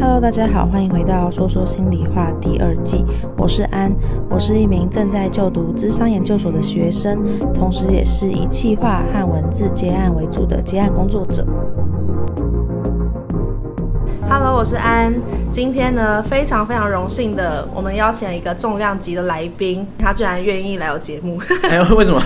Hello，大家好，欢迎回到说说心里话第二季。我是安，我是一名正在就读咨商研究所的学生，同时也是以企划和文字接案为主的接案工作者。Hello，我是安。今天呢，非常非常荣幸的，我们邀请了一个重量级的来宾，他居然愿意来我节目。哎呦，为什么？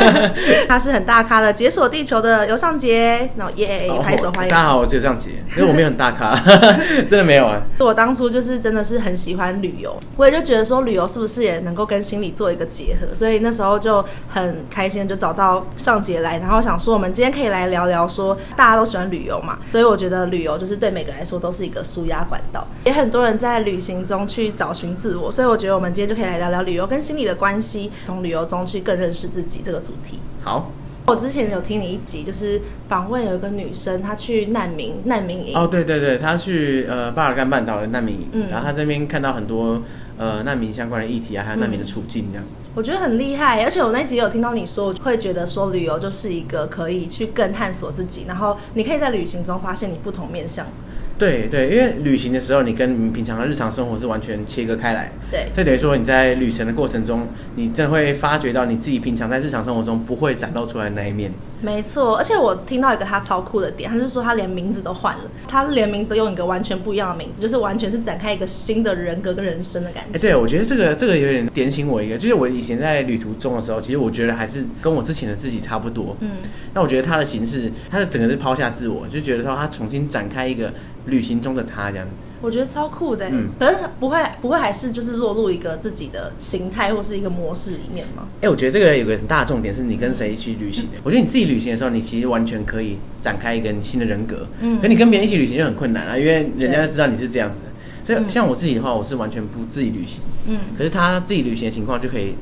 他是很大咖的，解锁地球的尤尚杰。然后耶，拍手欢迎。大家好，我是尤尚杰。因为我没有很大咖，真的没有啊。我当初就是真的是很喜欢旅游，我也就觉得说旅游是不是也能够跟心理做一个结合，所以那时候就很开心，就找到尚杰来，然后想说我们今天可以来聊聊说大家都喜欢旅游嘛，所以我觉得旅游就是对每个人来说。都是一个舒压管道，也很多人在旅行中去找寻自我，所以我觉得我们今天就可以来聊聊旅游跟心理的关系，从旅游中去更认识自己这个主题。好，我之前有听你一集，就是访问有一个女生，她去难民难民营。哦，对对对，她去呃巴尔干半岛的难民营，嗯，然后她这边看到很多呃难民相关的议题啊，还有难民的处境这样。嗯我觉得很厉害，而且我那集有听到你说，我会觉得说旅游就是一个可以去更探索自己，然后你可以在旅行中发现你不同面向。对对，因为旅行的时候，你跟你平常的日常生活是完全切割开来。对，这等于说你在旅行的过程中，你真的会发觉到你自己平常在日常生活中不会展露出来的那一面。没错，而且我听到一个他超酷的点，他是说他连名字都换了，他连名字都用一个完全不一样的名字，就是完全是展开一个新的人格跟人生的感觉。哎，对，我觉得这个这个有点点醒我一个，就是我以前在旅途中的时候，其实我觉得还是跟我之前的自己差不多。嗯，那我觉得他的形式，他的整个是抛下自我，就觉得说他重新展开一个。旅行中的他这样，我觉得超酷的。嗯，可是不会不会还是就是落入一个自己的形态或是一个模式里面吗？哎、欸，我觉得这个有个很大的重点是你跟谁一起旅行我觉得你自己旅行的时候，你其实完全可以展开一个你新的人格。嗯，可你跟别人一起旅行就很困难啊，因为人家知道你是这样子。对所以像我自己的话，我是完全不自己旅行。嗯，可是他自己旅行的情况就可以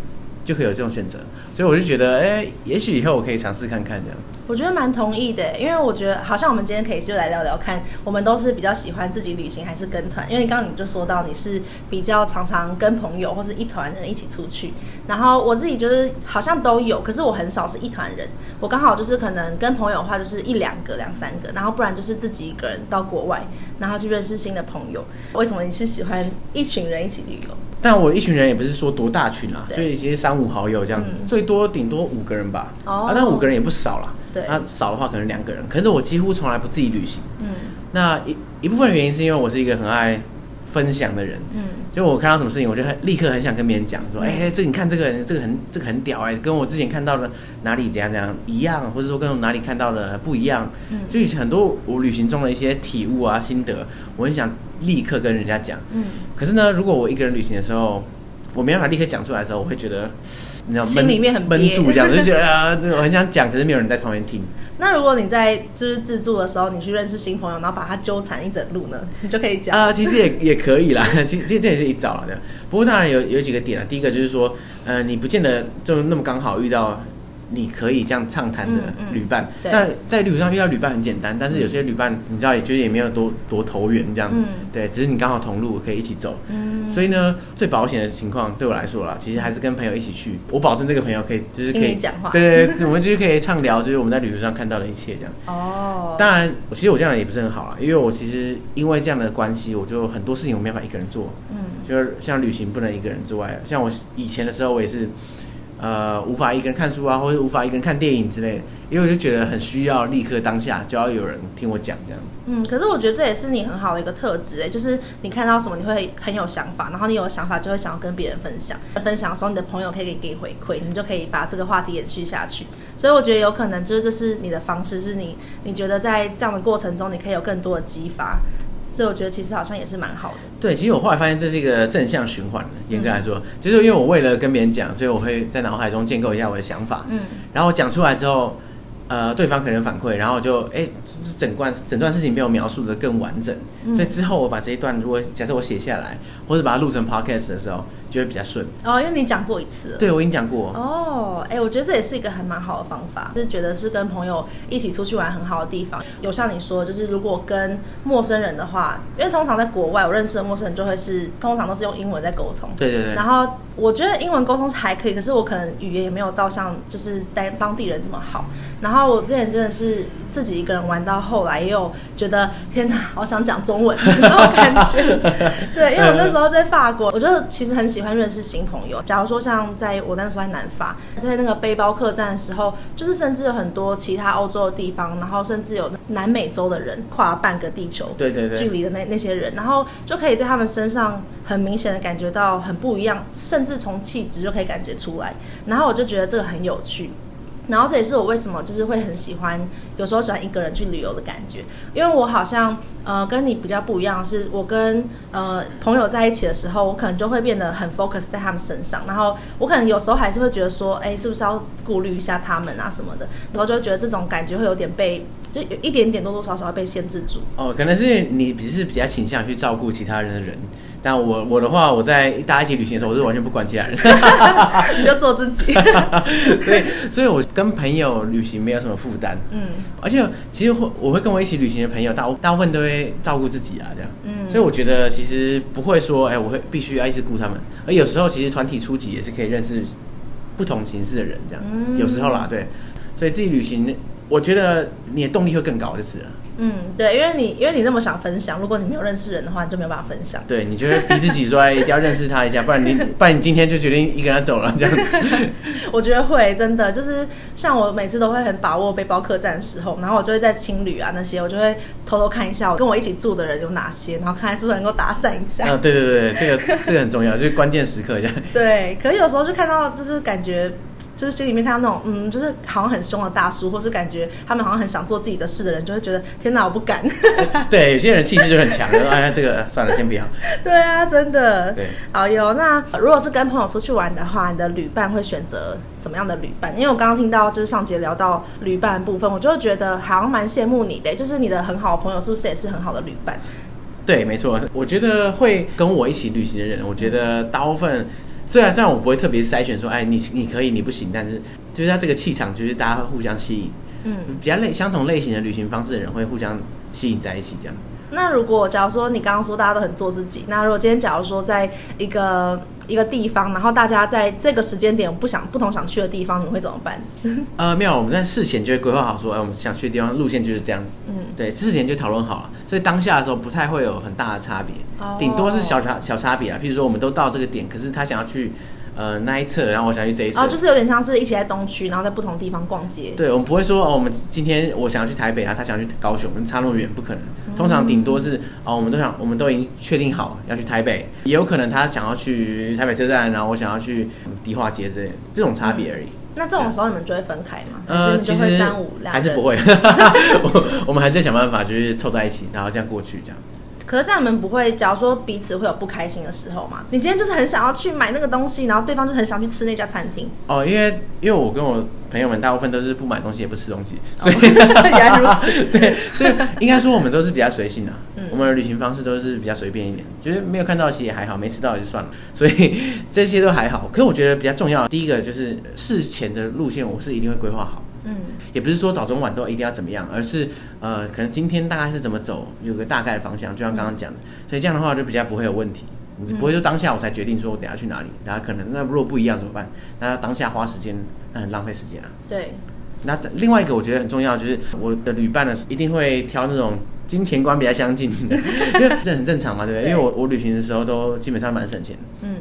就可以有这种选择，所以我就觉得，哎、也许以后我可以尝试看看这样。我觉得蛮同意的，因为我觉得好像我们今天可以就来聊聊看，我们都是比较喜欢自己旅行还是跟团？因为刚刚你就说到你是比较常常跟朋友或是一团人一起出去，然后我自己就是好像都有，可是我很少是一团人，我刚好就是可能跟朋友的话就是一两个两三个，然后不然就是自己一个人到国外，然后去认识新的朋友。为什么你是喜欢一群人一起旅游？但我一群人也不是说多大群啊，对就一些三五好友这样子，嗯、最多顶多五个人吧。哦，啊，但五个人也不少啦。那对少的话可能两个人，可是我几乎从来不自己旅行。嗯，那一一部分原因是因为我是一个很爱分享的人。嗯，就我看到什么事情，我就很立刻很想跟别人讲，说，哎、这个、你看这个人，这个很这个很屌哎、欸，跟我之前看到的哪里怎样怎样一样，或者说跟我哪里看到的不一样。嗯，就很多我旅行中的一些体悟啊心得，我很想立刻跟人家讲。嗯，可是呢，如果我一个人旅行的时候，我没办法立刻讲出来的时候，我会觉得。你知道心里面很闷住，这样就觉得啊，这个我很想讲，可是没有人在旁边听。那如果你在就是自助的时候，你去认识新朋友，然后把他纠缠一整路呢，你就可以讲啊、呃，其实也也可以啦，其实这也是一招了。不过当然有有几个点啊，第一个就是说，呃，你不见得就那么刚好遇到。你可以这样畅谈的旅伴，那、嗯嗯、在旅途上遇到旅伴很简单，但是有些旅伴你知道也就是也没有多多投缘这样，嗯、对，只是你刚好同路可以一起走，嗯、所以呢，最保险的情况对我来说啦，其实还是跟朋友一起去，我保证这个朋友可以就是可以讲话，对对对，我们就是可以畅聊，就是我们在旅途上看到的一切这样。哦，当然，其实我这样也不是很好啊，因为我其实因为这样的关系，我就很多事情我没办法一个人做，嗯，就是像旅行不能一个人之外，像我以前的时候我也是。呃，无法一个人看书啊，或者无法一个人看电影之类的，因为我就觉得很需要立刻当下就要有人听我讲这样。嗯，可是我觉得这也是你很好的一个特质诶，就是你看到什么你会很有想法，然后你有想法就会想要跟别人分享，分享的时候你的朋友可以给给回馈，你就可以把这个话题延续下去。所以我觉得有可能就是这是你的方式，是你你觉得在这样的过程中你可以有更多的激发。所以我觉得其实好像也是蛮好的。对，其实我后来发现这是一个正向循环的。严格来说，嗯、就是因为我为了跟别人讲，所以我会在脑海中建构一下我的想法。嗯，然后我讲出来之后，呃，对方可能反馈，然后就哎，整段整段事情被我描述的更完整。嗯、所以之后我把这一段，如果假设我写下来，或者把它录成 podcast 的时候。就会比较顺哦，因为你讲过一次了。对，我已经讲过哦。哎、欸，我觉得这也是一个还蛮好的方法，是觉得是跟朋友一起出去玩很好的地方。有像你说，就是如果跟陌生人的话，因为通常在国外，我认识的陌生人就会是通常都是用英文在沟通。对对对。然后我觉得英文沟通还可以，可是我可能语言也没有到像就是当当地人这么好。然后我之前真的是自己一个人玩到后来，也有觉得天哪，好想讲中文那种感觉。对，因为我那时候在法国，我就其实很喜欢认识新朋友。假如说像在我那时候在南法，在那个背包客栈的时候，就是甚至有很多其他欧洲的地方，然后甚至有南美洲的人跨半个地球，对对对，距离的那那些人，然后就可以在他们身上很明显的感觉到很不一样，甚至从气质就可以感觉出来。然后我就觉得这个很有趣。然后这也是我为什么就是会很喜欢，有时候喜欢一个人去旅游的感觉，因为我好像呃跟你比较不一样，是我跟呃朋友在一起的时候，我可能就会变得很 focus 在他们身上，然后我可能有时候还是会觉得说，哎，是不是要顾虑一下他们啊什么的，然后就会觉得这种感觉会有点被，就有一点点多多少少被限制住。哦，可能是你只是比较倾向去照顾其他人的人。但我我的话，我在大家一起旅行的时候，我是完全不管其他人，你就做自己。所以，所以我跟朋友旅行没有什么负担。嗯，而且其实会我会跟我一起旅行的朋友，大大部分都会照顾自己啊，这样。嗯，所以我觉得其实不会说，哎、欸，我会必须要一直顾他们。而有时候其实团体出击也是可以认识不同形式的人，这样。嗯，有时候啦，对。所以自己旅行，我觉得你的动力会更高，就是了。嗯，对，因为你因为你那么想分享，如果你没有认识人的话，你就没有办法分享。对，你就会逼自己说一定要认识他一下，不然你不然你今天就决定一个人走了这样。我觉得会真的就是像我每次都会很把握背包客栈的时候，然后我就会在青旅啊那些，我就会偷偷看一下我跟我一起住的人有哪些，然后看看是不是能够搭讪一下。啊，对对对，这个这个很重要，就是关键时刻这样。对，可是有时候就看到就是感觉。就是心里面看到那种，嗯，就是好像很凶的大叔，或是感觉他们好像很想做自己的事的人，就会觉得天哪，我不敢。对，有些人气势就很强，说哎呀，这个算了，先不要。对啊，真的。对，好哟。那如果是跟朋友出去玩的话，你的旅伴会选择怎么样的旅伴？因为我刚刚听到就是上节聊到旅伴部分，我就会觉得好像蛮羡慕你的，就是你的很好的朋友是不是也是很好的旅伴？对，没错。我觉得会跟我一起旅行的人，我觉得大部分。虽然虽然我不会特别筛选说，哎，你你可以，你不行，但是就是他这个气场，就是大家会互相吸引，嗯，比较类相同类型的旅行方式的人会互相吸引在一起，这样。那如果假如说你刚刚说大家都很做自己，那如果今天假如说在一个一个地方，然后大家在这个时间点不想不同想去的地方，你会怎么办？呃，没有，我们在事前就会规划好说，哎，我们想去的地方路线就是这样子，嗯，对，事前就讨论好了，所以当下的时候不太会有很大的差别，哦，顶多是小差小差别啊。譬如说我们都到这个点，可是他想要去。呃，那一侧，然后我想去这一侧，哦，就是有点像是一起在东区，然后在不同地方逛街。对，我们不会说哦，我们今天我想要去台北啊，他想要去高雄，差那么远，不可能。通常顶多是哦，我们都想，我们都已经确定好要去台北，也有可能他想要去台北车站，然后我想要去迪化街之类，这种差别而已。那这种时候你们就会分开吗？呃，其实三五两还是不会，我我们还是在想办法，就是凑在一起，然后这样过去这样。可是这样你们不会，假如说彼此会有不开心的时候嘛？你今天就是很想要去买那个东西，然后对方就很想去吃那家餐厅。哦，因为因为我跟我朋友们大部分都是不买东西也不吃东西，所以、哦、原来如此。对，所以 应该说我们都是比较随性的、啊，嗯、我们的旅行方式都是比较随便一点，就是没有看到其实也还好，没吃到也就算了，所以这些都还好。可是我觉得比较重要的，第一个就是事前的路线，我是一定会规划好。嗯，也不是说早中晚都一定要怎么样，而是呃，可能今天大概是怎么走，有个大概的方向，就像刚刚讲的，所以这样的话就比较不会有问题，你不会说当下我才决定说我等下去哪里，然后可能那如果不一样怎么办？那当下花时间，那很浪费时间啊。对。那另外一个我觉得很重要，就是我的旅伴呢一定会挑那种金钱观比较相近的，因为这很正常嘛，对不对？对，因为我我旅行的时候都基本上蛮省钱。嗯。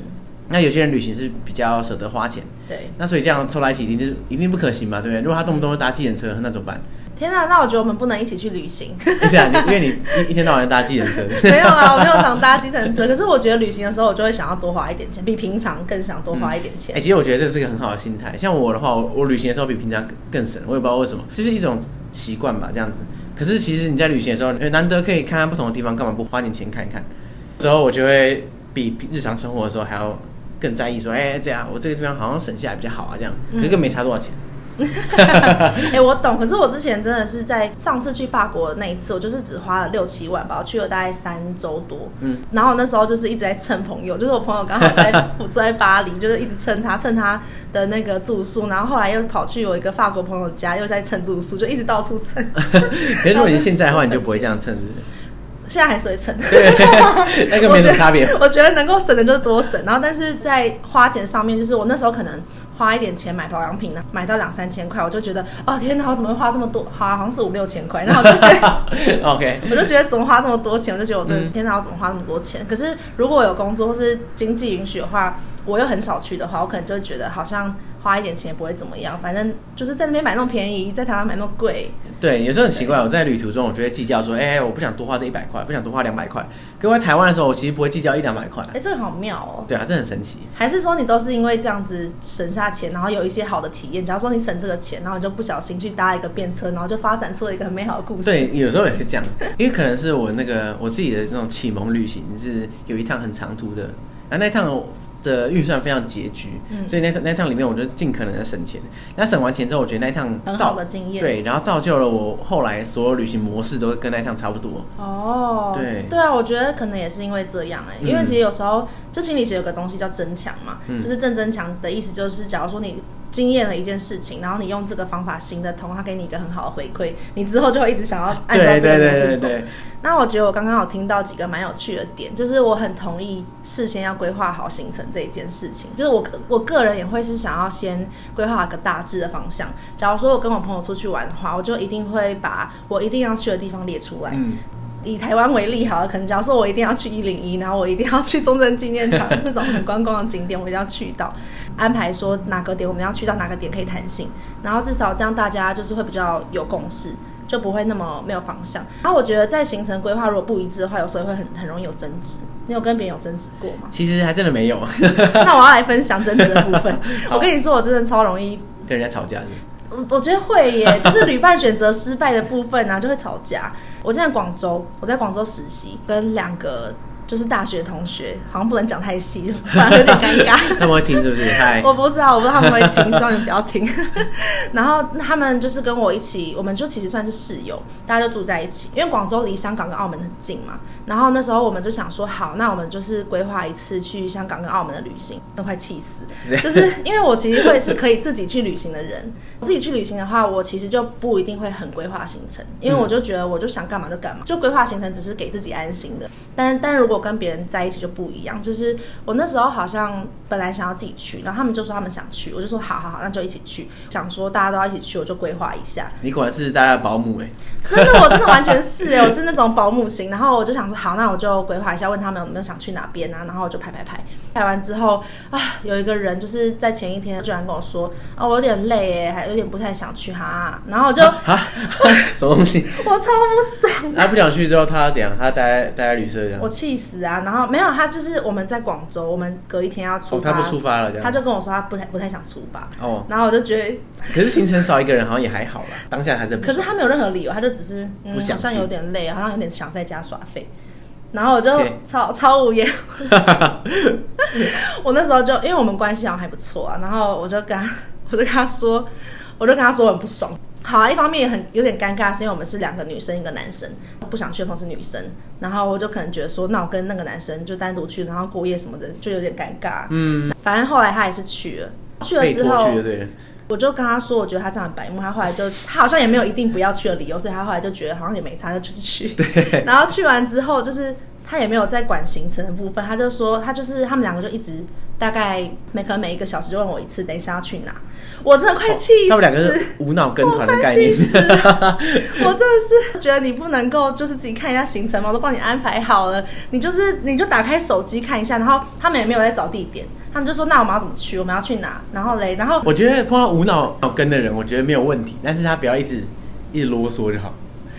那有些人旅行是比较舍得花钱，对，那所以这样凑在一起一定是一定不可行嘛，对不对？如果他动不动就搭计程车，那怎么办？天哪，那我觉得我们不能一起去旅行。对啊，因为你一一天到晚搭计程车。没有啊，我没有常搭计程车，可是我觉得旅行的时候，我就会想要多花一点钱，比平常更想多花一点钱。哎、嗯欸，其实我觉得这是一个很好的心态。像我的话，我，我旅行的时候比平常更省，我也不知道为什么，就是一种习惯吧，这样子。可是其实你在旅行的时候，难得可以看看不同的地方，干嘛不花点钱看一看？之后我就会比日常生活的时候还要。更在意说，哎、欸，这样我这个地方好像省下来比较好啊，这样，可是没差多少钱。哎、欸，我懂。可是我之前真的是在上次去法国的那一次，我就是只花了六七万吧，我去了大概三周多。嗯，然后那时候就是一直在蹭朋友，就是我朋友刚好在我住在巴黎，就是一直蹭他蹭他的那个住宿，然后后来又跑去我一个法国朋友家，又在蹭住宿，就一直到处蹭。可是如果你现在的话，你就不会这样蹭，是不是？现在还是会省，那个没什么差别。我觉得能够省的就是多省，然后但是在花钱上面，就是我那时候可能花一点钱买保养品呢，买到两三千块，我就觉得哦天哪，我怎么会花这么多？好，好像是五六千块，然后我就觉得 OK，我就觉得怎么花这么多钱？我就觉得我真的是、嗯、天哪，我怎么花那么多钱？可是如果我有工作或是经济允许的话，我又很少去的话，我可能就会觉得好像。花一点钱也不会怎么样，反正就是在那边买那么便宜，在台湾买那么贵。对，有时候很奇怪，我在旅途中，我就会计较说，哎、欸，我不想多花这一百块，不想多花两百块。可我在台湾的时候，我其实不会计较一两百块。哎、欸，这个好妙哦。对啊，这很神奇。还是说你都是因为这样子省下钱，然后有一些好的体验？假如说你省这个钱，然后你就不小心去搭一个便车，然后就发展出了一个很美好的故事。对，有时候也会这样，因为可能是我那个我自己的那种启蒙旅行是有一趟很长途的，那那趟。的预算非常拮据，嗯，所以那趟那趟里面，我就尽可能的省钱。那省完钱之后，我觉得那趟很好的经验，对，然后造就了我后来所有旅行模式都跟那趟差不多。哦，对，对啊，我觉得可能也是因为这样哎、欸，因为其实有时候就心理学有个东西叫增强嘛，嗯、就是正增强的意思就是，假如说你。经验了一件事情，然后你用这个方法行得通，他给你一个很好的回馈，你之后就会一直想要按照这个模式走。那我觉得我刚刚有听到几个蛮有趣的点，就是我很同意事先要规划好行程这一件事情。就是我我个人也会是想要先规划一个大致的方向。假如说我跟我朋友出去玩的话，我就一定会把我一定要去的地方列出来。嗯以台湾为例，好了，可能假如说我一定要去一零一，然后我一定要去中正纪念堂 这种很观光的景点，我一定要去到。安排说哪个点我们要去到哪个点可以弹性，然后至少这样大家就是会比较有共识，就不会那么没有方向。然后我觉得在行程规划如果不一致的话，有时候会很很容易有争执。你有跟别人有争执过吗？其实还真的没有。那我要来分享争执的部分。我跟你说，我真的超容易跟人家吵架的。我我觉得会耶，就是旅伴选择失败的部分呢、啊，就会吵架。我在广州，我在广州实习，跟两个。就是大学同学，好像不能讲太细，有点尴尬。他们会听是不是？嗨，我不知道，我不知道他们会听，希望你不要听。然后他们就是跟我一起，我们就其实算是室友，大家就住在一起。因为广州离香港跟澳门很近嘛。然后那时候我们就想说，好，那我们就是规划一次去香港跟澳门的旅行，都快气死。就是因为我其实会是可以自己去旅行的人，自己去旅行的话，我其实就不一定会很规划行程，因为我就觉得我就想干嘛就干嘛，就规划行程只是给自己安心的。但但如果跟别人在一起就不一样，就是我那时候好像本来想要自己去，然后他们就说他们想去，我就说好好好，那就一起去。想说大家都要一起去，我就规划一下。你果然是大家的保姆哎、欸，真的，我真的完全是哎、欸，我是那种保姆型。然后我就想说好，那我就规划一下，问他们有没有想去哪边啊，然后我就排排排。排完之后啊，有一个人就是在前一天居然跟我说啊，我有点累哎，还有点不太想去哈。然后我就啊，什么东西？我超不爽。他不想去之后，他怎样？他待待在旅社这样。我气死啊！然后没有，他就是我们在广州，我们隔一天要出发，哦、他不出发了，他就跟我说他不太不太想出发。哦，然后我就觉得，可是行程少一个人好像也还好啦，当下还在。可是他没有任何理由，他就只是、嗯、好像有点累，好像有点想在家耍废。然后我就超.超无言。我那时候就因为我们关系好像还不错啊，然后我就跟他我就跟他说，我就跟他说我很不爽。好啊，一方面也很有点尴尬，是因为我们是两个女生，一个男生，不想去的朋友是女生，然后我就可能觉得说，那我跟那个男生就单独去，然后过夜什么的，就有点尴尬。嗯，反正后来他还是去了，去了之后，我就跟他说，我觉得他这样很白目，他后来就他好像也没有一定不要去的理由，所以他后来就觉得好像也没差，就出去。对。然后去完之后，就是他也没有在管行程的部分，他就说他就是他们两个就一直大概每可能每一个小时就问我一次，等一下要去哪。我真的快气死！他们两个是无脑跟团的概念。我，我真的是觉得你不能够就是自己看一下行程吗？我都帮你安排好了，你就是你就打开手机看一下，然后他们也没有在找地点，他们就说那我们要怎么去？我们要去哪？然后嘞，然后我觉得碰到无脑跟的人，我觉得没有问题，但是他不要一直一直啰嗦就好，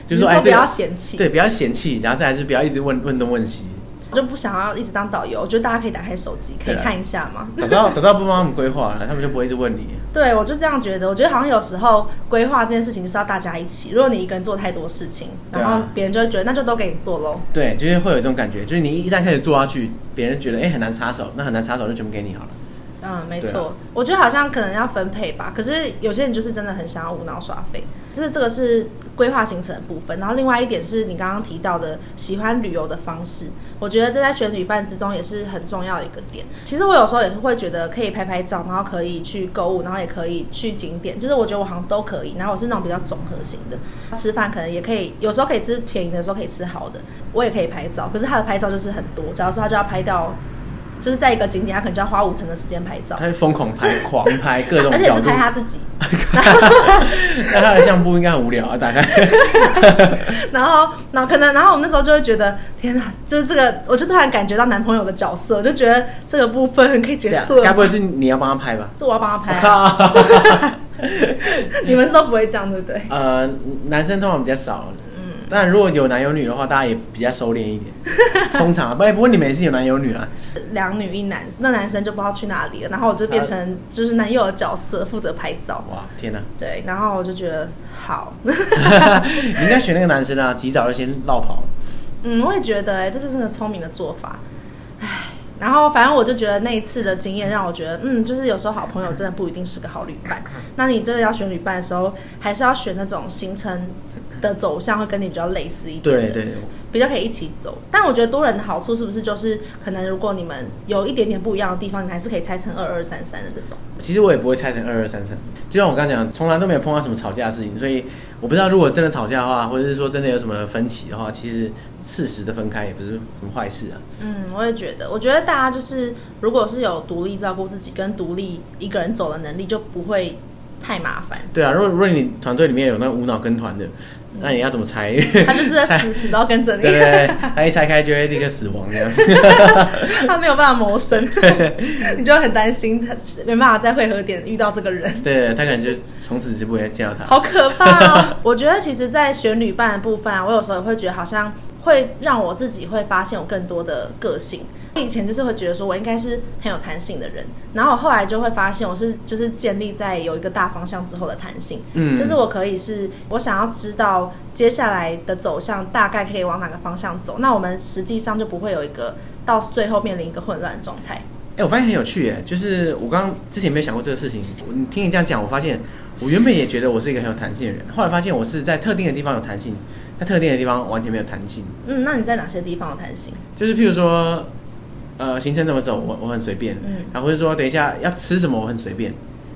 就是说，说不要嫌弃，对，不要嫌弃，然后再来是不要一直问问东问西。我就不想要一直当导游，我觉得大家可以打开手机，可以看一下嘛。早知道 早知道不帮他们规划了，他们就不会一直问你。对，我就这样觉得。我觉得好像有时候规划这件事情就是要大家一起。如果你一个人做太多事情，然后别人就会觉得那就都给你做喽。对，就是会有这种感觉，就是你一旦开始做下去，别人觉得哎、欸、很难插手，那很难插手就全部给你好了。嗯，没错、啊，我觉得好像可能要分配吧。可是有些人就是真的很想要无脑耍废，就是这个是规划行程的部分。然后另外一点是你刚刚提到的喜欢旅游的方式，我觉得这在选旅伴之中也是很重要的一个点。其实我有时候也会觉得可以拍拍照，然后可以去购物，然后也可以去景点，就是我觉得我好像都可以。然后我是那种比较综合型的，吃饭可能也可以，有时候可以吃便宜的时候可以吃好的，我也可以拍照。可是他的拍照就是很多，假如说他就要拍到。就是在一个景点，他可能就要花五成的时间拍照。他疯狂拍，狂拍各种，而且是拍他自己。那他的相簿应该很无聊啊，打开。然后，然后可能，然后我们那时候就会觉得，天哪，就是这个，我就突然感觉到男朋友的角色，我就觉得这个部分可以结束了。该不会是你要帮他拍吧？是我要帮他拍啊。你们是都不会这样，对不对？呃，男生通常比较少。但如果有男有女的话，大家也比较收敛一点。通常啊，不，不过你们也是有男有女啊。两女一男，那男生就不知道去哪里了，然后我就变成就是男友的角色，负责拍照。哇，天哪！对，然后我就觉得好。你 应该选那个男生啊，及早就先绕跑。嗯，我也觉得、欸，哎，这是真的聪明的做法。唉。然后，反正我就觉得那一次的经验让我觉得，嗯，就是有时候好朋友真的不一定是个好旅伴。那你真的要选旅伴的时候，还是要选那种行程的走向会跟你比较类似一点的，对对，比较可以一起走。但我觉得多人的好处是不是就是，可能如果你们有一点点不一样的地方，你还是可以拆成二二三三的这种。其实我也不会拆成二二三三，就像我刚刚讲，从来都没有碰到什么吵架的事情，所以我不知道如果真的吵架的话，或者是说真的有什么分歧的话，其实。适时的分开也不是什么坏事啊。嗯，我也觉得，我觉得大家就是，如果是有独立照顾自己跟独立一个人走的能力，就不会太麻烦。对啊，如果如果你团队里面有那个无脑跟团的，嗯、那你要怎么拆？他就是在死死都要跟着你。对，对，对，他一拆开就会立刻死亡这样。他没有办法谋生，你就很担心他没办法在汇合点遇到这个人。对，他可能就从此就不会见到他。好可怕哦！我觉得其实，在选旅伴的部分啊，我有时候也会觉得好像。会让我自己会发现我更多的个性。我以前就是会觉得说我应该是很有弹性的人，然后我后来就会发现我是就是建立在有一个大方向之后的弹性。嗯，就是我可以是我想要知道接下来的走向大概可以往哪个方向走，那我们实际上就不会有一个到最后面临一个混乱的状态。哎，我发现很有趣耶，就是我刚刚之前没有想过这个事情，你听你这样讲，我发现我原本也觉得我是一个很有弹性的人，后来发现我是在特定的地方有弹性。在特定的地方完全没有弹性。嗯，那你在哪些地方有弹性？就是譬如说，呃，行程怎么走，我我很随便。嗯，然后或者说等一下要吃什么，我很随便。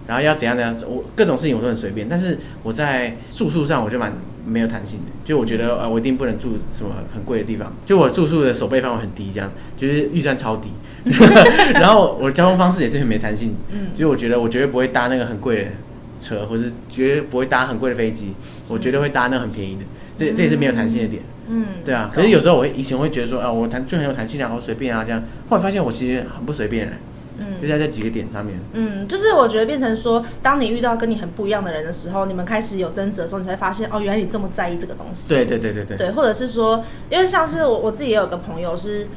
然后要怎样怎样，我各种事情我都很随便。但是我在住宿上我就蛮没有弹性的，就我觉得呃，我一定不能住什么很贵的地方。就我住宿的守备范围很低，这样就是预算超低。然后我的交通方式也是很没弹性。嗯，所以我觉得我绝对不会搭那个很贵的车，或是绝对不会搭很贵的飞机，我绝对会搭那个很便宜的。这这也是没有弹性的点，嗯，对啊。可是有时候我以前会觉得说，啊，我弹就很有弹性，然后随便啊这样。后来发现我其实很不随便，嗯，就在这几个点上面。嗯，就是我觉得变成说，当你遇到跟你很不一样的人的时候，你们开始有争执的时候，你才发现，哦，原来你这么在意这个东西。对对对对对。对，或者是说，因为像是我我自己也有个朋友是。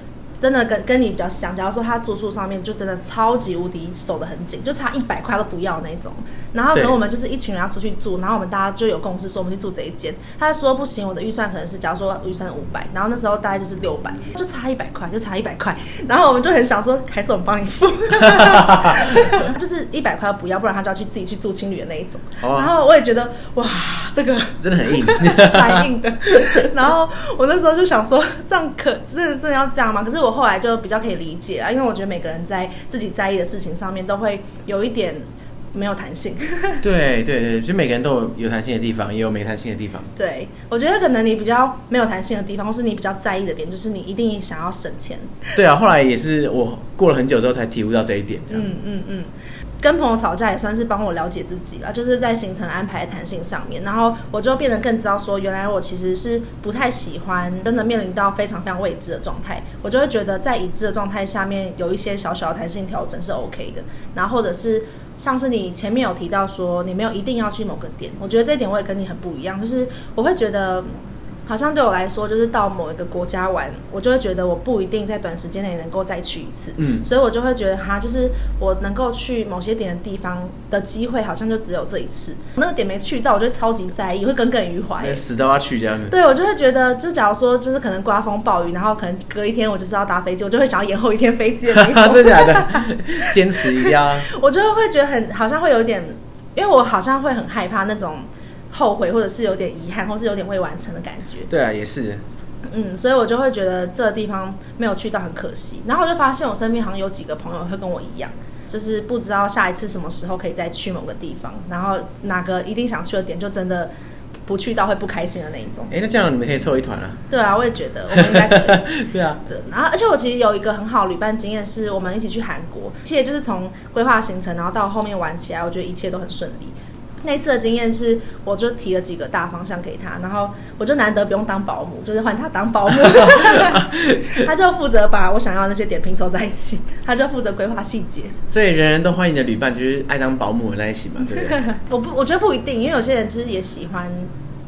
真的跟跟你比较像，假如说他住宿上面就真的超级无敌守得很紧，就差一百块都不要那种。然后可能我们就是一群人要出去住，然后我们大家就有共识说我们去住这一间。他就说不行，我的预算可能是，假如说预算五百，然后那时候大概就是六百，就差一百块，就差一百块。然后我们就很想说，还是我们帮你付，就是一百块都不要，不然他就要去自己去住青旅的那一种。Oh. 然后我也觉得哇，这个真的很硬，蛮硬的。然后我那时候就想说，这样可真的真的要这样吗？可是我。后来就比较可以理解啊，因为我觉得每个人在自己在意的事情上面都会有一点没有弹性。对 对对，就每个人都有有弹性的地方，也有没弹性的地方。对，我觉得可能你比较没有弹性的地方，或是你比较在意的点，就是你一定想要省钱。对啊，后来也是我过了很久之后才体悟到这一点。嗯嗯嗯。跟朋友吵架也算是帮我了解自己了，就是在行程安排弹性上面，然后我就变得更知道说，原来我其实是不太喜欢真的面临到非常非常未知的状态，我就会觉得在已知的状态下面有一些小小的弹性调整是 OK 的，然后或者是像是你前面有提到说你没有一定要去某个点，我觉得这一点我也跟你很不一样，就是我会觉得。好像对我来说，就是到某一个国家玩，我就会觉得我不一定在短时间内能够再去一次。嗯，所以我就会觉得，哈，就是我能够去某些点的地方的机会，好像就只有这一次。那个点没去到，我就超级在意，会耿耿于怀。死都要去这样子。对，我就会觉得，就假如说，就是可能刮风暴雨，然后可能隔一天我就是要搭飞机，我就会想要延后一天飞机的那种。真的假的？坚持一定要。我就会觉得很，好像会有一点，因为我好像会很害怕那种。后悔，或者是有点遗憾，或是有点未完成的感觉。对啊，也是。嗯，所以我就会觉得这个地方没有去到很可惜。然后我就发现我身边好像有几个朋友会跟我一样，就是不知道下一次什么时候可以再去某个地方，然后哪个一定想去的点就真的不去到会不开心的那一种。哎，那这样你们可以凑一团啊。对啊，我也觉得我们应该可以。对啊，对。然后，而且我其实有一个很好旅伴经验，是我们一起去韩国，其实就是从规划行程，然后到后面玩起来，我觉得一切都很顺利。那次的经验是，我就提了几个大方向给他，然后我就难得不用当保姆，就是换他当保姆，他就负责把我想要的那些点拼凑在一起，他就负责规划细节。所以人人都欢迎的旅伴就是爱当保姆的那一起嘛，对不对？我不，我觉得不一定，因为有些人其实也喜欢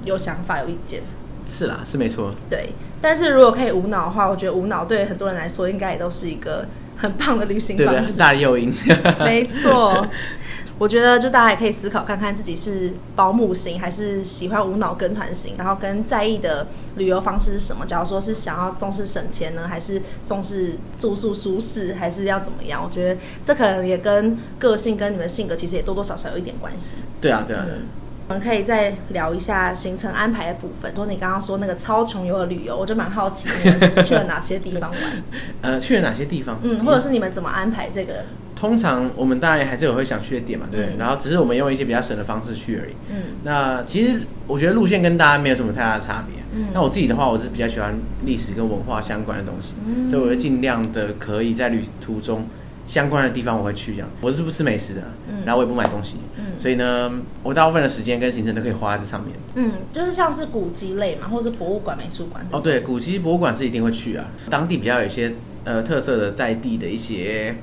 有想法、有意见。是啦，是没错。对，但是如果可以无脑的话，我觉得无脑对很多人来说应该也都是一个很棒的旅行方式，大的诱因。没错。我觉得就大家也可以思考看看自己是保姆型还是喜欢无脑跟团型，然后跟在意的旅游方式是什么？假如说是想要重视省钱呢，还是重视住宿舒适，还是要怎么样？我觉得这可能也跟个性跟你们性格其实也多多少少有一点关系。对啊，对啊。嗯，我们可以再聊一下行程安排的部分。说你刚刚说那个超穷游的旅游，我就蛮好奇你们去了哪些地方玩？呃，去了哪些地方？嗯，或者是你们怎么安排这个？通常我们当然还是有会想去的点嘛，对，嗯、然后只是我们用一些比较省的方式去而已。嗯，那其实我觉得路线跟大家没有什么太大的差别。嗯，那我自己的话，我是比较喜欢历史跟文化相关的东西，嗯、所以我会尽量的可以在旅途中相关的地方我会去这样。我是不吃美食的，嗯，然后我也不买东西，嗯，所以呢，我大部分的时间跟行程都可以花在这上面。嗯，就是像是古迹类嘛，或是博物馆、美术馆。哦，对，古迹博物馆是一定会去啊，当地比较有一些呃特色的在地的一些。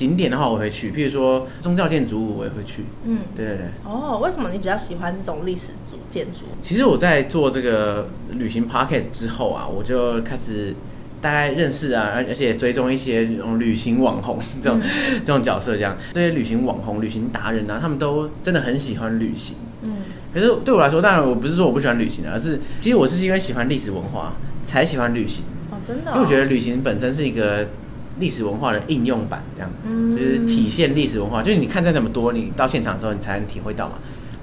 景点的话，我会去，譬如说宗教建筑物，我也会去。嗯，对对对。哦，为什么你比较喜欢这种历史主建筑？其实我在做这个旅行 podcast 之后啊，我就开始大概认识啊，而而且追踪一些这种旅行网红 这种、嗯、这种角色，这样这些旅行网红、旅行达人啊，他们都真的很喜欢旅行。嗯。可是对我来说，当然我不是说我不喜欢旅行，而是其实我是因为喜欢历史文化才喜欢旅行。哦，真的、哦。因为我觉得旅行本身是一个。历史文化的应用版，这样，嗯、就是体现历史文化。就是你看再怎么多，你到现场的时候，你才能体会到嘛。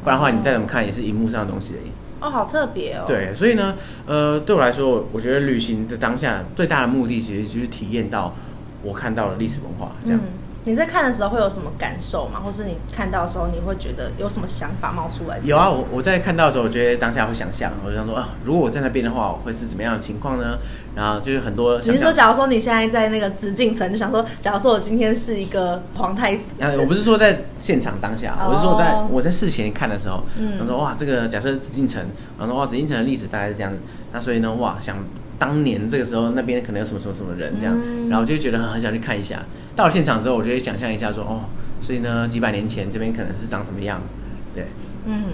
不然的话，你再怎么看，也是荧幕上的东西而已。哦，好特别哦。对，所以呢，呃，对我来说，我觉得旅行的当下最大的目的，其实就是体验到我看到了历史文化，这样。嗯你在看的时候会有什么感受吗？或是你看到的时候你会觉得有什么想法冒出来？有啊，我我在看到的时候，我觉得当下会想象，我就想说啊，如果我在那边的话，我会是怎么样的情况呢？然后就是很多。你是说，假如说你现在在那个紫禁城，就想说，假如说我今天是一个皇太子，啊，我不是说在现场当下，我是说在我在事前看的时候，嗯，我说哇，这个假设紫禁城，然后哇，紫禁城的历史大概是这样，那所以呢，哇，想当年这个时候那边可能有什么什么什么人这样，嗯、然后就觉得很很想去看一下。到了现场之后，我就会想象一下说，哦，所以呢，几百年前这边可能是长什么样，对，嗯，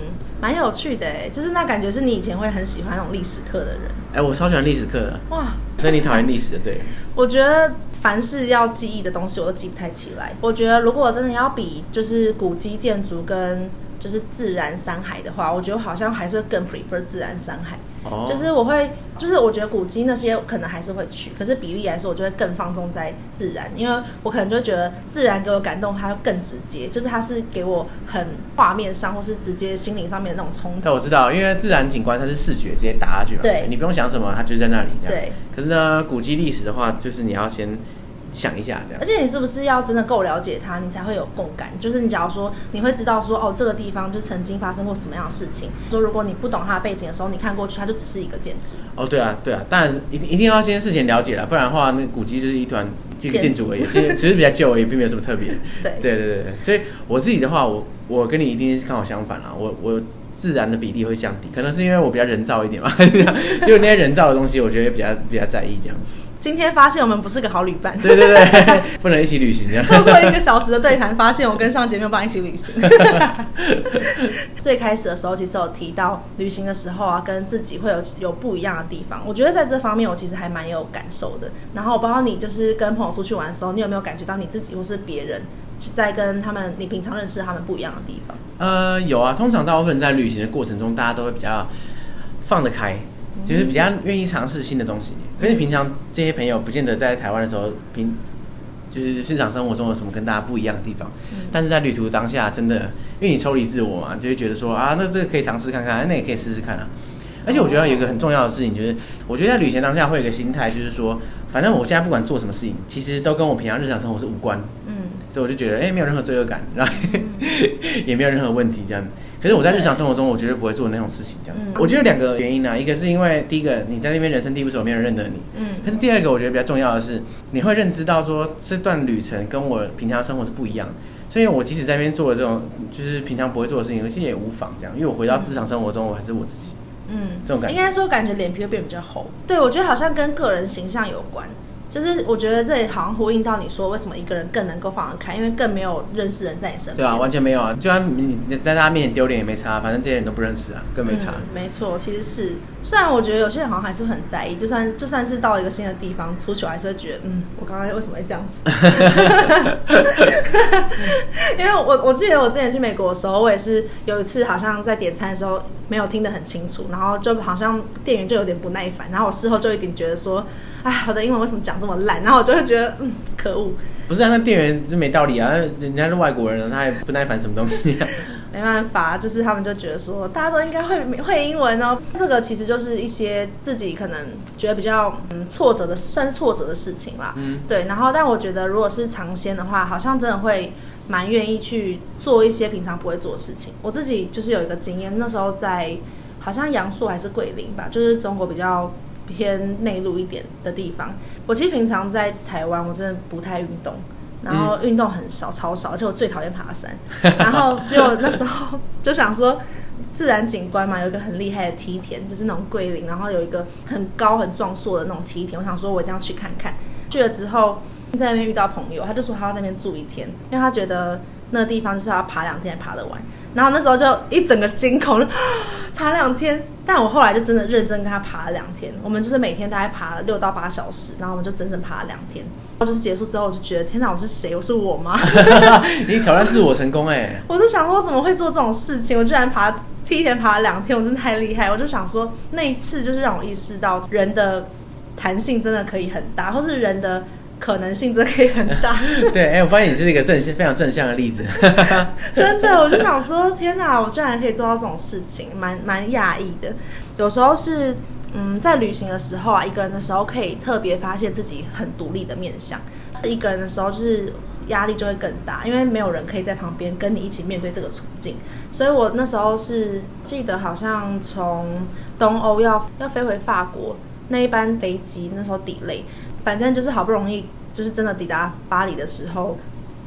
蛮有趣的哎，就是那感觉是你以前会很喜欢那种历史课的人，哎，我超喜欢历史课的，哇，所以你讨厌历史的，对，我觉得凡是要记忆的东西，我都记不太起来。我觉得如果真的要比，就是古迹建筑跟就是自然山海的话，我觉得好像还是会更 prefer 自然山海。Oh. 就是我会，就是我觉得古迹那些可能还是会去，可是比例来说，我就会更放纵在自然，因为我可能就觉得自然给我感动，它更直接，就是它是给我很画面上或是直接心灵上面的那种冲击。对，我知道，因为自然景观它是视觉直接打下去嘛，对，你不用想什么，它就在那里。对。可是呢，古迹历史的话，就是你要先。想一下这样，而且你是不是要真的够了解他，你才会有共感？就是你假如说你会知道说哦，这个地方就曾经发生过什么样的事情。说如果你不懂它的背景的时候，你看过去它就只是一个建筑。哦，对啊，对啊，当然一定一定要先事前了解了，不然的话那古迹就是一团这个建筑而已，其实只是比较旧而已，并没有什么特别。对对对对，所以我自己的话，我我跟你一定是刚好相反啦，我我自然的比例会降低，可能是因为我比较人造一点嘛，就那些人造的东西，我觉得比较比较在意这样。今天发现我们不是个好旅伴，对对对，不能一起旅行这样。透过一个小时的对谈，发现我跟上节没有办法一起旅行。最开始的时候，其实有提到旅行的时候啊，跟自己会有有不一样的地方。我觉得在这方面，我其实还蛮有感受的。然后我不知道你就是跟朋友出去玩的时候，你有没有感觉到你自己或是别人在跟他们你平常认识他们不一样的地方？呃，有啊。通常大部分在旅行的过程中，大家都会比较放得开。就是比较愿意尝试新的东西，可是平常这些朋友不见得在台湾的时候，平就是日常生活中有什么跟大家不一样的地方。但是在旅途当下，真的因为你抽离自我嘛，就会觉得说啊，那这个可以尝试看看，那也可以试试看啊。而且我觉得有一个很重要的事情，就是我觉得在旅行当下会有一个心态，就是说，反正我现在不管做什么事情，其实都跟我平常日常生活是无关。嗯。所以我就觉得，哎，没有任何罪恶感，然后 也没有任何问题这样。可是我在日常生活中，我绝对不会做那种事情这样子。我觉得两个原因呢，一个是因为第一个你在那边人生地不熟，没有人认得你。嗯。可是第二个，我觉得比较重要的是，你会认知到说这段旅程跟我平常生活是不一样。所以，我即使在那边做了这种就是平常不会做的事情，其实也无妨这样，因为我回到日常生活中，我还是我自己。嗯，这种感觉。应该说，感觉脸皮会变比较厚。对，我觉得好像跟个人形象有关。就是我觉得这里好像呼应到你说，为什么一个人更能够放得开，因为更没有认识人在你身边。对啊，完全没有啊，就算你你在大家面前丢脸也没差，反正这些人都不认识啊，更没差。嗯，没错，其实是，虽然我觉得有些人好像还是很在意，就算就算是到一个新的地方出去，我还是会觉得，嗯，我刚刚为什么会这样子？因为我我记得我之前去美国的时候，我也是有一次好像在点餐的时候没有听得很清楚，然后就好像店员就有点不耐烦，然后我事后就有点觉得说。哎，我的英文为什么讲这么烂？然后我就会觉得，嗯，可恶。不是啊，那店员是没道理啊，人家是外国人，他也不耐烦什么东西啊？没办法，就是他们就觉得说，大家都应该会会英文哦。这个其实就是一些自己可能觉得比较嗯挫折的，算是挫折的事情啦。嗯，对。然后，但我觉得如果是尝鲜的话，好像真的会蛮愿意去做一些平常不会做的事情。我自己就是有一个经验，那时候在好像阳朔还是桂林吧，就是中国比较。偏内陆一点的地方，我其实平常在台湾，我真的不太运动，然后运动很少，超少，而且我最讨厌爬山。然后就那时候就想说，自然景观嘛，有一个很厉害的梯田，就是那种桂林，然后有一个很高很壮硕的那种梯田，我想说我一定要去看看。去了之后，在那边遇到朋友，他就说他要在那边住一天，因为他觉得那个地方就是要爬两天才爬得完。然后那时候就一整个惊恐，爬两天。但我后来就真的认真跟他爬了两天，我们就是每天大概爬了六到八小时，然后我们就整整爬了两天。然后就是结束之后，我就觉得天哪，我是谁？我是我吗？你挑战自我成功哎、欸！我就想说，我怎么会做这种事情？我居然爬梯田爬了两天，我真的太厉害！我就想说，那一次就是让我意识到人的弹性真的可以很大，或是人的。可能性真的可以很大。对，哎、欸，我发现你是一个正非常正向的例子。真的，我就想说，天哪，我居然可以做到这种事情，蛮蛮讶异的。有时候是，嗯，在旅行的时候啊，一个人的时候，可以特别发现自己很独立的面相。一个人的时候，就是压力就会更大，因为没有人可以在旁边跟你一起面对这个处境。所以我那时候是记得，好像从东欧要要飞回法国那一班飞机，那时候 delay。反正就是好不容易，就是真的抵达巴黎的时候，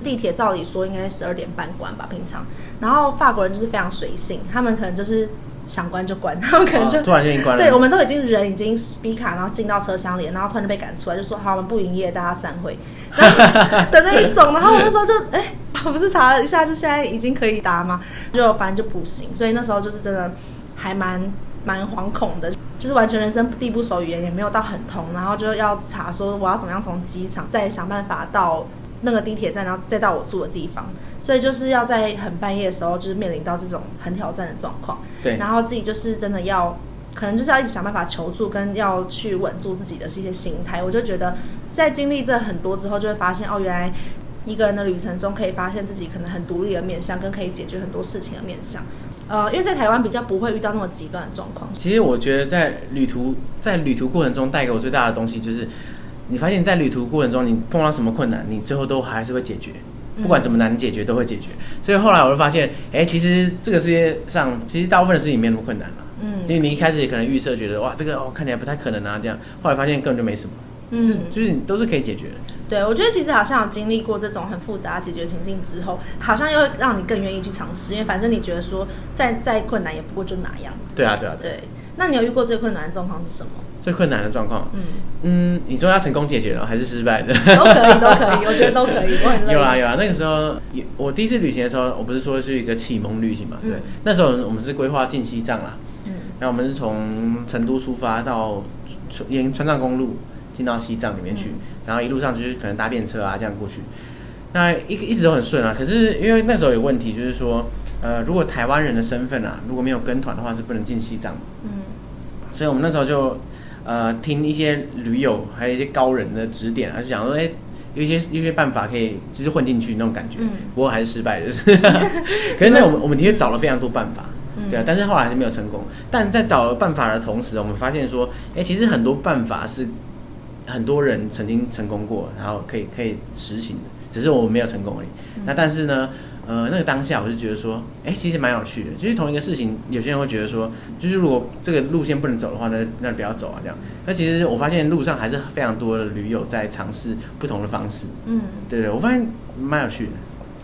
地铁照理说应该十二点半关吧，平常。然后法国人就是非常随性，他们可能就是想关就关，他们可能就、哦、突然间关了。对，我们都已经人已经逼卡，然后进到车厢里，然后突然就被赶出来，就说好，我们不营业，大家散会 的那一种。然后我那时候就哎，我不是查了一下，就现在已经可以搭吗？就反正就不行，所以那时候就是真的还蛮蛮惶恐的。就是完全人生地不熟，语言也没有到很通，然后就要查说我要怎么样从机场再想办法到那个地铁站，然后再到我住的地方。所以就是要在很半夜的时候，就是面临到这种很挑战的状况。对，然后自己就是真的要，可能就是要一直想办法求助，跟要去稳住自己的一些心态。我就觉得在经历这很多之后，就会发现哦，原来一个人的旅程中可以发现自己可能很独立的面向，跟可以解决很多事情的面向。呃，因为在台湾比较不会遇到那么极端的状况。其实我觉得在旅途在旅途过程中带给我最大的东西就是，你发现在旅途过程中你碰到什么困难，你最后都还是会解决，不管怎么难解决都会解决。所以后来我就发现，哎，其实这个世界上其实大部分的事情没那么困难了。嗯，因为你一开始也可能预设觉得哇，这个哦看起来不太可能啊这样，后来发现根本就没什么。嗯，是就是你都是可以解决的。对，我觉得其实好像有经历过这种很复杂解决情境之后，好像又让你更愿意去尝试，因为反正你觉得说再再困难也不过就哪样。对啊，对啊，对。那你有遇过最困难的状况是什么？最困难的状况，嗯嗯，你说要成功解决了还是失败的？都可以，都可以，我觉得都可以。我很。有啊有啊，那个时候我第一次旅行的时候，我不是说是一个启蒙旅行嘛？对，嗯、那时候我们是规划进西藏啦，嗯，然后我们是从成都出发到沿川藏公路。进到西藏里面去，然后一路上就是可能搭便车啊这样过去，那一一直都很顺啊。可是因为那时候有问题，就是说，呃，如果台湾人的身份啊，如果没有跟团的话，是不能进西藏。嗯，所以我们那时候就呃听一些驴友还有一些高人的指点啊，就想说，哎，有一些有一些办法可以就是混进去那种感觉。嗯，不过还是失败的。可是那我们我们的确找了非常多办法，对啊，但是后来还是没有成功。但在找办法的同时，我们发现说，哎，其实很多办法是。很多人曾经成功过，然后可以可以实行的，只是我没有成功而已。嗯、那但是呢，呃，那个当下我就觉得说，哎，其实蛮有趣的。就是同一个事情，有些人会觉得说，就是如果这个路线不能走的话，那那不要走啊，这样。那其实我发现路上还是非常多的驴友在尝试不同的方式。嗯，对对，我发现蛮有趣的。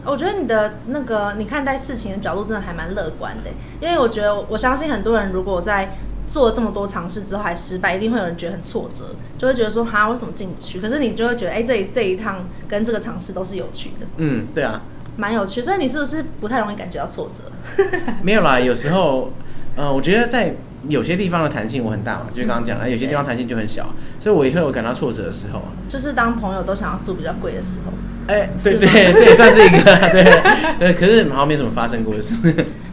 我觉得你的那个你看待事情的角度真的还蛮乐观的，因为我觉得我相信很多人如果在做了这么多尝试之后还失败，一定会有人觉得很挫折，就会觉得说哈，为什么进不去？可是你就会觉得哎，这一这一趟跟这个尝试都是有趣的。嗯，对啊，蛮有趣。所以你是不是不太容易感觉到挫折？没有啦，有时候，呃，我觉得在有些地方的弹性我很大嘛，就是刚刚讲了，有些地方弹性就很小，所以我也会有感到挫折的时候。就是当朋友都想要住比较贵的时候。哎、欸，对对，这也算是一个对对，可是好像没什么发生过的事。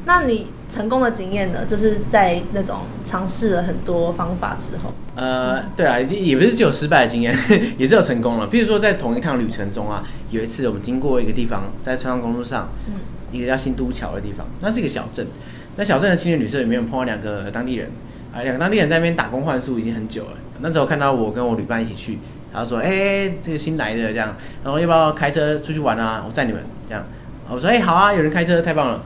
那你成功的经验呢？就是在那种尝试了很多方法之后。呃，对啊，也不是只有失败的经验，也是有成功了。譬如说，在同一趟旅程中啊，有一次我们经过一个地方，在川藏公路上，嗯，一个叫新都桥的地方，那是一个小镇。那小镇的青年旅社里面有碰到两个当地人，啊、呃，两个当地人在那边打工换宿已经很久了。那时候看到我跟我旅伴一起去。他说：“哎、欸，这个新来的这样，然后要不要开车出去玩啊？我载你们这样。”我说：“哎、欸，好啊，有人开车，太棒了。”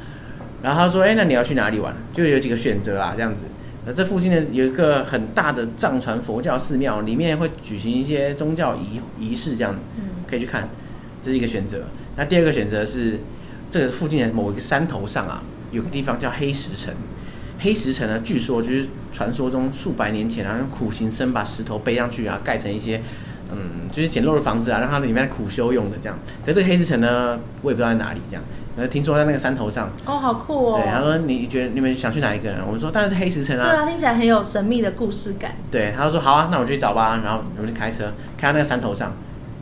然后他说：“哎、欸，那你要去哪里玩？就有几个选择啦，这样子。那这附近呢，有一个很大的藏传佛教寺庙，里面会举行一些宗教仪仪式，这样，可以去看，这是一个选择。那第二个选择是，这个附近的某一个山头上啊，有个地方叫黑石城。黑石城呢，据说就是传说中数百年前啊，用苦行僧把石头背上去啊，盖成一些。”嗯，就是简陋的房子啊，让它里面苦修用的这样。可是这个黑石城呢，我也不知道在哪里这样。呃，听说在那个山头上。哦，好酷哦。对，他说你觉得你们想去哪一个人？我们说当然是黑石城啊。对啊，听起来很有神秘的故事感。对，他就说好啊，那我去找吧。然后我们就开车开到那个山头上，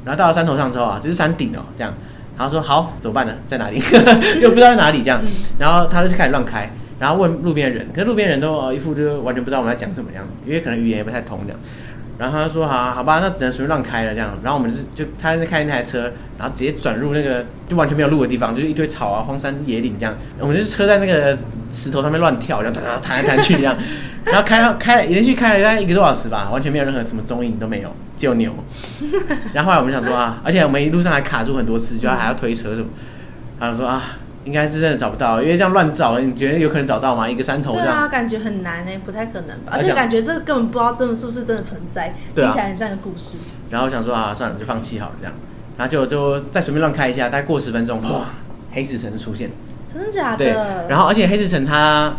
然后到了山头上之后啊，就是山顶哦，这样。然后说好，怎么办呢？在哪里？就不知道在哪里这样。然后他就开始乱开，然后问路边的人，可是路边人都一副就完全不知道我们在讲什么样，因为可能语言也不太通这样。然后他说：“好，好吧，那只能随便乱开了这样。”然后我们是就他在开那台车，然后直接转入那个就完全没有路的地方，就是一堆草啊、荒山野岭这样。我们就是车在那个石头上面乱跳，然后弹来弹去这样。然后开开连续开了大概一个多小时吧，完全没有任何什么踪影都没有，只有牛。然后后来我们想说啊，而且我们一路上还卡住很多次，就还要推车什么。然后说啊。应该是真的找不到，因为这样乱找，你觉得有可能找到吗？一个山头这样。对啊，感觉很难诶，不太可能吧？而且感觉这个根本不知道真的是不是真的存在，听起来很像一个故事。然后我想说啊，算了，就放弃好了这样。然后就就再随便乱开一下，大概过十分钟，哇，黑子城出现。真的假的？对。然后而且黑石城它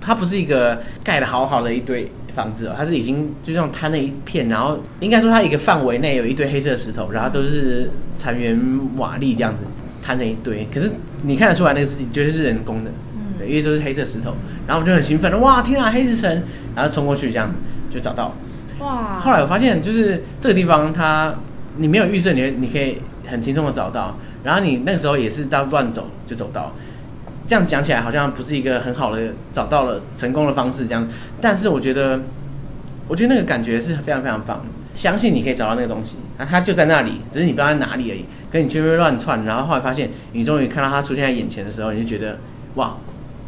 它不是一个盖的好好的一堆房子哦，它是已经就这样摊了一片，然后应该说它一个范围内有一堆黑色的石头，然后都是残垣瓦砾这样子。摊成一堆，可是你看得出来那个是绝对是人工的，嗯，对，因为都是黑色石头，然后我们就很兴奋，哇，天啊，黑石城，然后冲过去这样就找到，哇，后来我发现就是这个地方它你没有预设，你你可以很轻松的找到，然后你那个时候也是到乱走就走到，这样讲起来好像不是一个很好的找到了成功的方式这样，但是我觉得我觉得那个感觉是非常非常棒，相信你可以找到那个东西，那它就在那里，只是你不知道在哪里而已。跟你去那边乱窜，然后后来发现，你终于看到它出现在眼前的时候，你就觉得哇，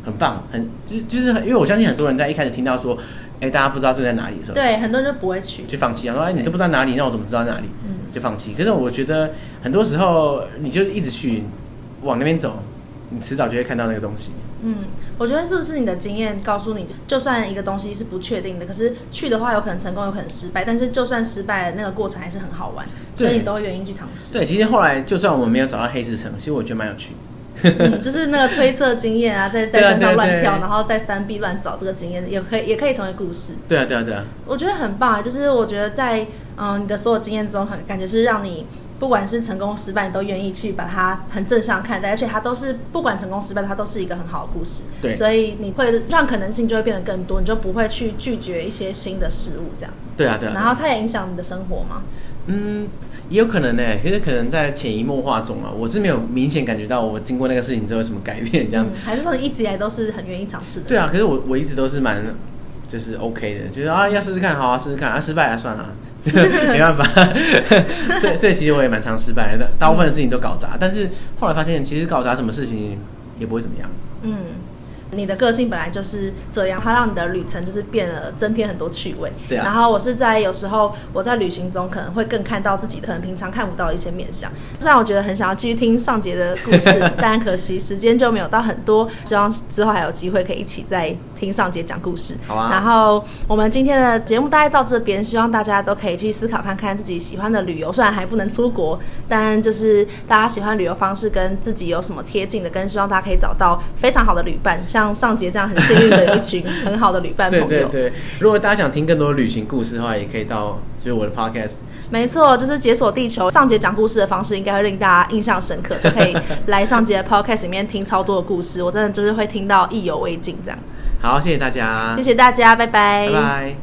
很棒，很就是就是，因为我相信很多人在一开始听到说，哎，大家不知道这在哪里的时候，对，很多人就不会去，就放弃，然后说哎，你都不知道哪里，那我怎么知道在哪里？嗯，就放弃。可是我觉得很多时候，你就一直去往那边走，你迟早就会看到那个东西。嗯，我觉得是不是你的经验告诉你，就算一个东西是不确定的，可是去的话有可能成功，有可能失败，但是就算失败了，那个过程还是很好玩，所以你都会愿意去尝试。对，其实后来就算我们没有找到黑石城，其实我觉得蛮有趣。嗯，就是那个推测经验啊，在 在山上乱跳，然后在山壁乱找这个经验，也可以也可以成为故事。对啊，对啊，对啊，我觉得很棒啊！就是我觉得在嗯你的所有经验中，很感觉是让你。不管是成功失败，你都愿意去把它很正向看待，而且它都是不管成功失败，它都是一个很好的故事。对，所以你会让可能性就会变得更多，你就不会去拒绝一些新的事物，这样。对啊，对啊。然后它也影响你的生活吗？嗯，也有可能呢。其实可能在潜移默化中啊，我是没有明显感觉到我经过那个事情之后有什么改变，这样、嗯。还是说你一直以来都是很愿意尝试的？对啊，可是我我一直都是蛮就是 OK 的，就是啊要试试看，好啊试试看，啊失败啊算了。没办法，所以所以其实我也蛮常失败的，大部分的事情都搞砸，但是后来发现其实搞砸什么事情也不会怎么样。嗯，你的个性本来就是这样，它让你的旅程就是变了，增添很多趣味。对啊。然后我是在有时候我在旅行中可能会更看到自己可能平常看不到一些面相。虽然我觉得很想要继续听上节的故事，但可惜时间就没有到很多。希望之后还有机会可以一起再听上节讲故事。好啊。然后我们今天的节目大概到这边，希望大家都可以去思考看看自己喜欢的旅游，虽然还不能出国，但就是大家喜欢旅游方式跟自己有什么贴近的，跟希望大家可以找到非常好的旅伴，像上节这样很幸运的一群 很好的旅伴朋友。对对对，如果大家想听更多旅行故事的话，也可以到就是我的 podcast。没错，就是解锁地球。上节讲故事的方式应该会令大家印象深刻，可以 来上节的 podcast 里面听超多的故事，我真的就是会听到意犹未尽这样。好，谢谢大家，谢谢大家，拜拜，拜拜。